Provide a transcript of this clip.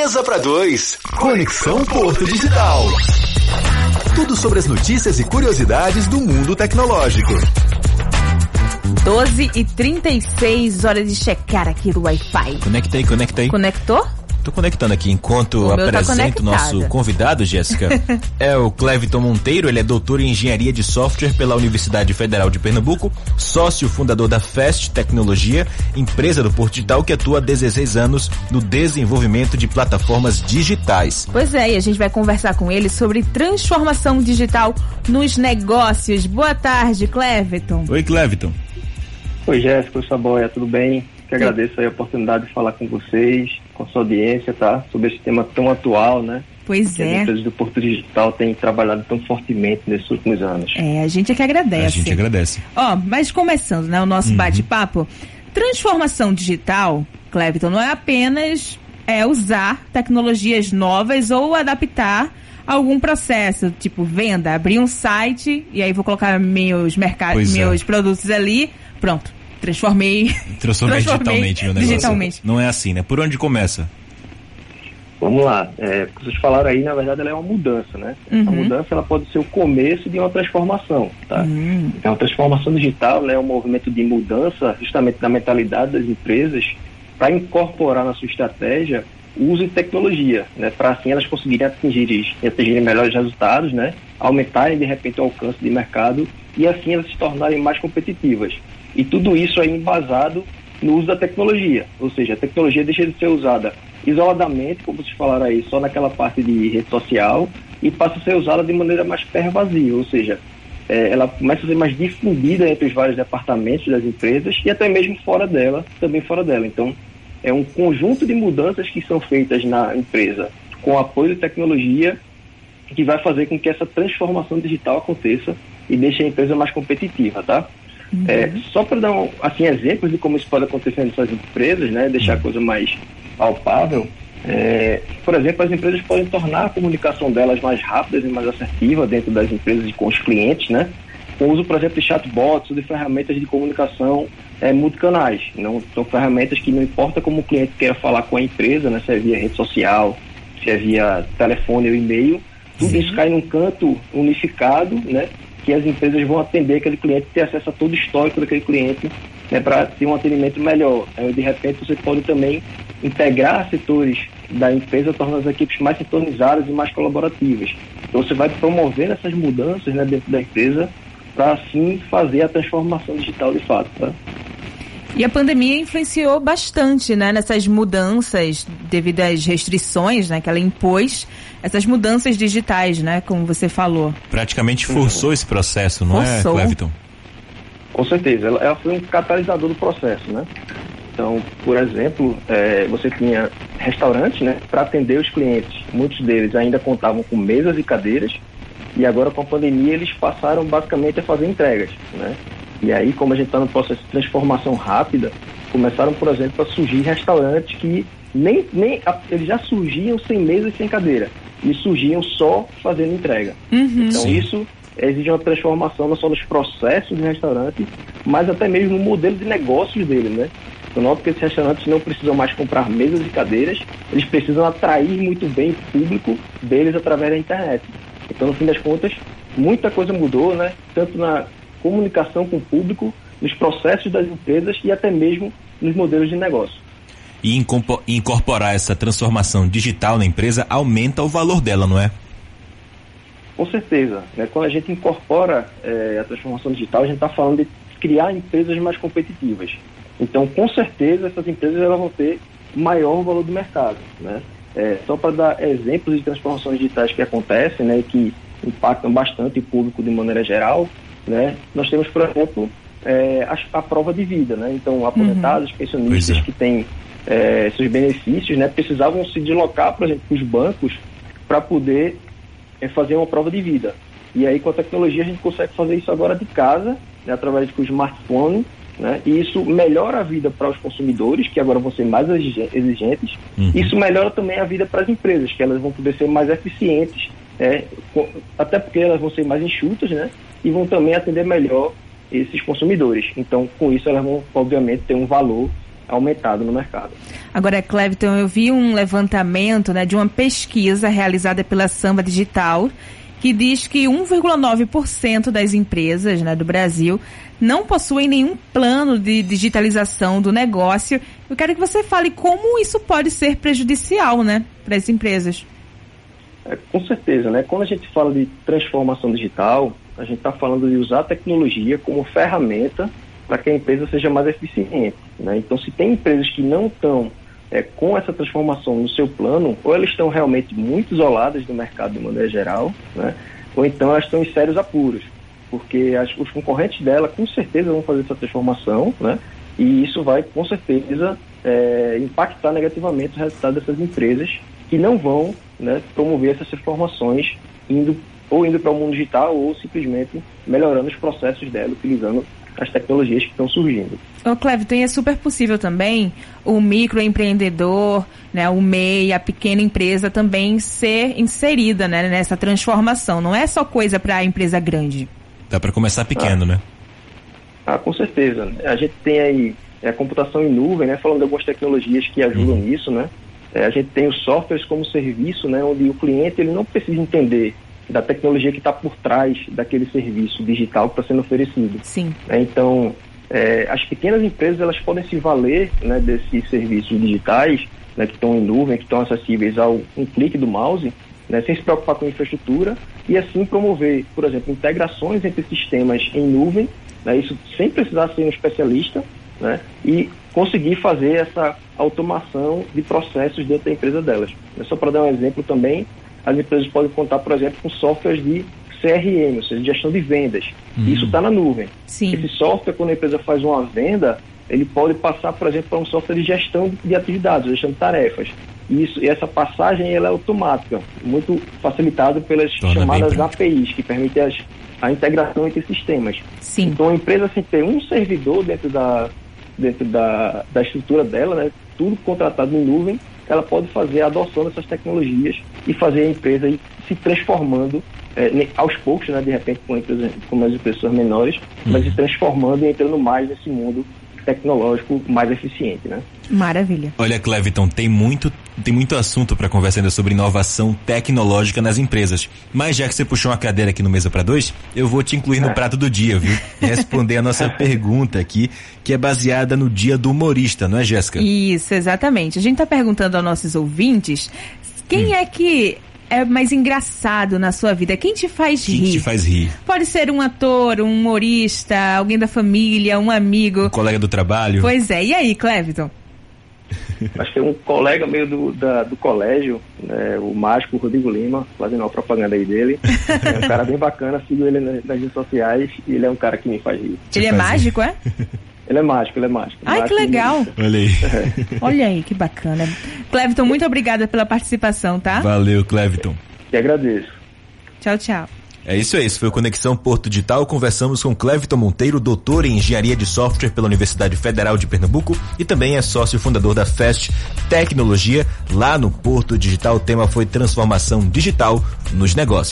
Mesa para dois. Conexão Porto Digital. Tudo sobre as notícias e curiosidades do mundo tecnológico. 12 e 36 horas de checar aqui do Wi-Fi. Conectei, conectei. Conectou? Tô conectando aqui enquanto O tá apresento o nosso convidado, Jéssica. é o Cleviton Monteiro, ele é doutor em engenharia de software pela Universidade Federal de Pernambuco, sócio fundador da Fast Tecnologia, empresa do Porto Digital que atua há 16 anos no desenvolvimento de plataformas digitais. Pois é, e a gente vai conversar com ele sobre transformação digital nos negócios. Boa tarde, Cleveton. Oi, Cleviton. Oi, Jéssica, oi, Saboia, tudo bem? Que agradeço aí a oportunidade de falar com vocês, com a sua audiência, tá? Sobre esse tema tão atual, né? Pois Que as é. empresas do Porto Digital têm trabalhado tão fortemente nesses últimos anos. É, a gente é que agradece. A gente agradece. Ó, mas começando, né, o nosso bate-papo, transformação digital, Cleveton, não é apenas é, usar tecnologias novas ou adaptar algum processo, tipo venda, abrir um site e aí vou colocar meus mercados, Pois é. meus produtos ali, pronto, transformei. Transformei, digitalmente meu negócio. digitalmente. Não é assim, né? Por onde começa? Vamos lá. É, o que vocês falaram aí, na verdade, ela é uma mudança, né? Uhum. A mudança ela pode ser o começo de uma transformação, tá? Então, a transformação digital né, é um movimento de mudança justamente da mentalidade das empresas para incorporar na sua estratégia o uso de tecnologia, né? Para assim elas conseguirem atingir, atingirem melhores resultados, né? Aumentarem, de repente, o alcance de mercado e assim elas se tornarem mais competitivas. E tudo isso aí embasado no uso da tecnologia, ou seja, a tecnologia deixa de ser usada isoladamente, como vocês falaram aí, só naquela parte de rede social e passa a ser usada de maneira mais pervasiva, ou seja, eh, ela começa a ser mais difundida entre os vários departamentos das empresas e até mesmo fora dela, também fora dela. Então, é um conjunto de mudanças que são feitas na empresa com apoio de tecnologia que vai fazer com que essa transformação digital aconteça e deixe a empresa mais competitiva, tá? É, só para dar um, assim, exemplos de como isso pode acontecer nessas empresas, né, deixar a coisa mais palpável, é, por exemplo, as empresas podem tornar a comunicação delas mais rápida e mais assertiva dentro das empresas e com os clientes, né, com o uso, por exemplo, de chatbots ou de ferramentas de comunicação é, multicanais. Não, são ferramentas que não importa como o cliente queira falar com a empresa, né, se é via rede social, se é via telefone ou e-mail, tudo isso cai num canto unificado, né, que as empresas vão atender aquele cliente, ter acesso a todo o histórico daquele cliente, né, para ter um atendimento melhor. Aí, de repente, você pode também integrar setores da empresa, tornando as equipes mais sintonizadas e mais colaborativas. Então, você vai promovendo essas mudanças né, dentro da empresa para, assim, fazer a transformação digital de fato. Tá? E a pandemia influenciou bastante, né, nessas mudanças devido às restrições, né, que ela impôs, essas mudanças digitais, né, como você falou. Praticamente forçou esse processo, não Forçou. é, Cleviton? Com certeza, ela, ela foi um catalisador do processo, né? Então, por exemplo, eh, você tinha restaurantes, né, para atender os clientes. Muitos deles ainda contavam com mesas e cadeiras, e agora com a pandemia eles passaram basicamente a fazer entregas, né? E aí, como a gente está no processo de transformação rápida, começaram, por exemplo, a surgir restaurantes que nem, nem a- eles já surgiam sem mesa e sem cadeira, e surgiam só fazendo entrega. Então Sim. isso exige uma transformação não só nos processos do restaurante, mas até mesmo no modelo de negócios dele, né? Eu noto que esses restaurantes não precisam mais comprar mesas e cadeiras, eles precisam atrair muito bem o público deles através da internet. Então, no fim das contas, muita coisa mudou, né? Tanto na comunicação com o público, nos processos das empresas e até mesmo nos modelos de negócio. E incorporar essa transformação digital na empresa aumenta o valor dela, não é? Com certeza. Né? Quando a gente incorpora eh, a transformação digital, a gente está falando de criar empresas mais competitivas. Então, com certeza, essas empresas elas vão ter maior valor do mercado. Né? Eh, só para dar exemplos de transformações digitais que acontecem né, e que impactam bastante o público de maneira geral, né? nós temos, por exemplo, eh, a, a prova de vida. Né? Então, aposentados, pensionistas Pois é. que têm eh, seus benefícios né, precisavam se deslocar, por exemplo, para os bancos para poder é fazer uma prova de vida. E aí, com a tecnologia, a gente consegue fazer isso agora de casa, né, através do smartphone, né, e isso melhora a vida para os consumidores, que agora vão ser mais exige- exigentes. Uhum. Isso melhora também a vida para as empresas, que elas vão poder ser mais eficientes, é, até porque elas vão ser mais enxutas, né, e vão também atender melhor esses consumidores. Então, com isso, elas vão, obviamente, ter um valor aumentado no mercado. Agora, Cleviton, eu vi um levantamento né, de uma pesquisa realizada pela Samba Digital que diz que 1,9% das empresas né, do Brasil não possuem nenhum plano de digitalização do negócio. Eu quero que você fale como isso pode ser prejudicial né, para as empresas. É, com certeza, né? Quando a gente fala de transformação digital, a gente está falando de usar a tecnologia como ferramenta para que a empresa seja mais eficiente. Né? Então, se tem empresas que não estão é, com essa transformação no seu plano, ou elas estão realmente muito isoladas do mercado de maneira geral, né? ou então elas estão em sérios apuros, porque as, os concorrentes dela com certeza vão fazer essa transformação, né? e isso vai com certeza é, impactar negativamente o resultado dessas empresas que não vão né, promover essas transformações indo ou indo para o mundo digital ou simplesmente melhorando os processos dela utilizando as tecnologias que estão surgindo. Ô Cleviton, é super possível também o microempreendedor, né, o MEI, a pequena empresa também ser inserida né, nessa transformação. Não é só coisa para a empresa grande. Dá para começar pequeno, ah. né? Ah, com certeza. A gente tem aí é, a computação em nuvem, né, falando de algumas tecnologias que ajudam uhum. nisso, né? É, a gente tem os softwares como serviço, né, onde o cliente ele não precisa entender da tecnologia que está por trás daquele serviço digital que está sendo oferecido. Sim. É, então, é, as pequenas empresas elas podem se valer né, desses serviços digitais né, que estão em nuvem, que estão acessíveis ao um clique do mouse, né, sem se preocupar com infraestrutura e assim promover, por exemplo, integrações entre sistemas em nuvem, né, isso sem precisar ser um especialista, né, e conseguir fazer essa automação de processos dentro da empresa delas. Só para dar um exemplo também, as empresas podem contar, por exemplo, com softwares de CRM, ou seja, de gestão de vendas. Uhum. Isso está na nuvem. Sim. Esse software, quando a empresa faz uma venda, ele pode passar, por exemplo, para um software de gestão de atividades, gestão de tarefas. Isso, e essa passagem ela é automática, muito facilitada pelas Torna chamadas APIs, que permitem as, a integração entre sistemas. Sim. Então, a empresa, sem ter um servidor dentro da, dentro da, da estrutura dela, né, tudo contratado em nuvem, ela pode fazer a adoção dessas tecnologias e fazer a empresa ir se transformando é, aos poucos, né, de repente com, empresas, com as pessoas menores, uhum. mas se transformando e entrando mais nesse mundo tecnológico mais eficiente, né? Maravilha. Olha, Cleviton, tem muito, tem muito assunto para conversar ainda sobre inovação tecnológica nas empresas. Mas já que você puxou uma cadeira aqui no Mesa para Dois, eu vou te incluir no é. prato do dia, viu? Responder a nossa pergunta aqui, que é baseada no dia do humorista, não é, Jéssica? Isso, exatamente. A gente está perguntando aos nossos ouvintes quem hum. é que é mais engraçado na sua vida? Quem te faz Quem rir? Quem te faz rir? Pode ser um ator, um humorista, alguém da família, um amigo. Um colega do trabalho. Pois é. E aí, Cleviton? Acho que é um colega meio do, da, do colégio, né, o mágico Rodrigo Lima, fazendo uma propaganda aí dele. É um cara bem bacana, sigo ele nas, nas redes sociais e ele é um cara que me faz rir. Ele é mágico, é? Ele é mágico, ele é mágico. Ai, mágico que legal. Olha aí. É. Olha aí, que bacana. Cleviton, muito obrigada pela participação, tá? Valeu, Cleviton. Que agradeço. Tchau, tchau. É isso aí, isso foi o Conexão Porto Digital. Conversamos com Cleviton Monteiro, doutor em Engenharia de Software pela Universidade Federal de Pernambuco e também é sócio fundador da Fast Tecnologia lá no Porto Digital. O tema foi transformação digital nos negócios.